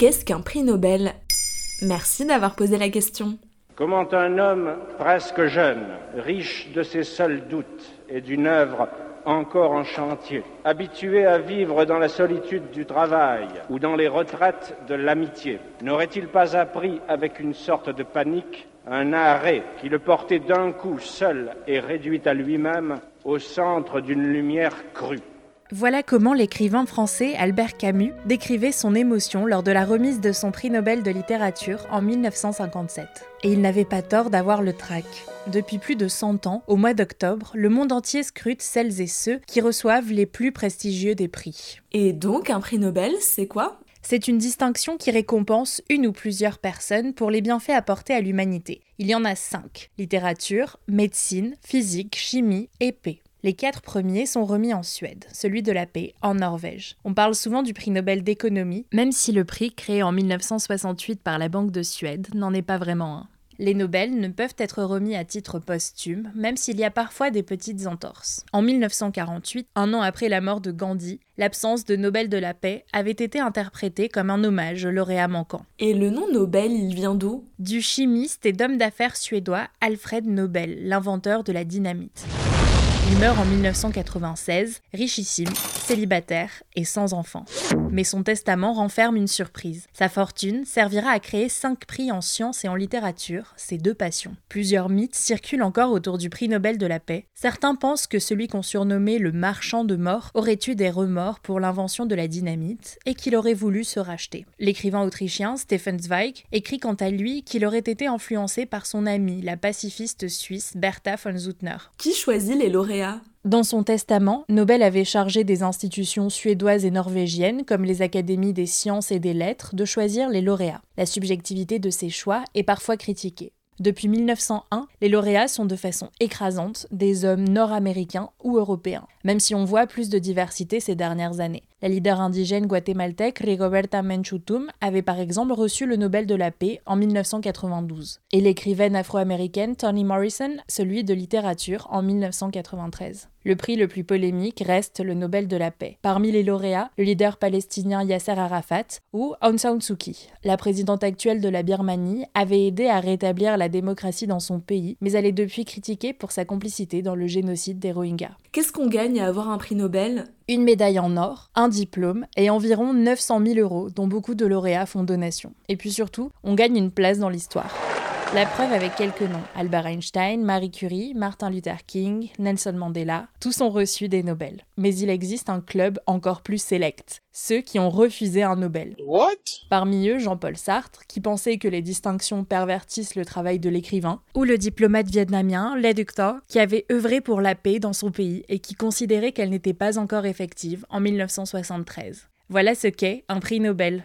Qu'est-ce qu'un prix Nobel? Merci d'avoir posé la question. Comment un homme presque jeune, riche de ses seuls doutes et d'une œuvre encore en chantier, habitué à vivre dans la solitude du travail ou dans les retraites de l'amitié, n'aurait-il pas appris avec une sorte de panique un arrêt qui le portait d'un coup seul et réduit à lui-même au centre d'une lumière crue? Voilà comment l'écrivain français Albert Camus décrivait son émotion lors de la remise de son prix Nobel de littérature en 1957. Et il n'avait pas tort d'avoir le trac. Depuis plus de 100 ans, au mois d'octobre, le monde entier scrute celles et ceux qui reçoivent les plus prestigieux des prix. Et donc, un prix Nobel, c'est quoi? C'est une distinction qui récompense une ou plusieurs personnes pour les bienfaits apportés à l'humanité. Il y en a cinq littérature, médecine, physique, chimie et paix. Les quatre premiers sont remis en Suède, celui de la paix en Norvège. On parle souvent du prix Nobel d'économie, même si le prix créé en 1968 par la Banque de Suède n'en est pas vraiment un. Les Nobel ne peuvent être remis à titre posthume, même s'il y a parfois des petites entorses. En 1948, un an après la mort de Gandhi, l'absence de Nobel de la paix avait été interprétée comme un hommage au lauréat manquant. Et le nom Nobel, il vient d'où? Du chimiste et d'homme d'affaires suédois Alfred Nobel, l'inventeur de la dynamite. Il meurt en 1996, richissime, célibataire et sans enfant. Mais son testament renferme une surprise. Sa fortune servira à créer cinq prix en sciences et en littérature, ses deux passions. Plusieurs mythes circulent encore autour du prix Nobel de la paix. Certains pensent que celui qu'on surnommait le marchand de mort aurait eu des remords pour l'invention de la dynamite et qu'il aurait voulu se racheter. L'écrivain autrichien Stefan Zweig écrit quant à lui qu'il aurait été influencé par son amie, la pacifiste suisse Bertha von Suttner. Qui choisit les lauréats? Dans son testament, Nobel avait chargé des institutions suédoises et norvégiennes, comme les académies des sciences et des lettres, de choisir les lauréats. La subjectivité de ces choix est parfois critiquée. Depuis 1901, les lauréats sont de façon écrasante des hommes nord-américains ou européens, même si on voit plus de diversité ces dernières années. La leader indigène guatémaltèque Rigoberta Menchutum avait par exemple reçu le Nobel de la paix en 1992, et l'écrivaine afro-américaine Toni Morrison celui de littérature en 1993. Le prix le plus polémique reste le Nobel de la paix. Parmi les lauréats, le leader palestinien Yasser Arafat ou Aung San Suu Kyi. La présidente actuelle de la Birmanie avait aidé à rétablir la démocratie dans son pays, mais elle est depuis critiquée pour sa complicité dans le génocide des Rohingyas. Qu'est-ce qu'on gagne à avoir un prix Nobel? Une médaille en or, un diplôme et environ 900 000 euros dont beaucoup de lauréats font donation. Et puis surtout, on gagne une place dans l'histoire. La preuve avec quelques noms Albert Einstein, Marie Curie, Martin Luther King, Nelson Mandela, tous ont reçu des Nobel. Mais il existe un club encore plus sélect, ceux qui ont refusé un Nobel. What? Parmi eux, Jean-Paul Sartre, qui pensait que les distinctions pervertissent le travail de l'écrivain, ou le diplomate vietnamien Le Duc qui avait œuvré pour la paix dans son pays et qui considérait qu'elle n'était pas encore effective en 1973. Voilà ce qu'est un prix Nobel.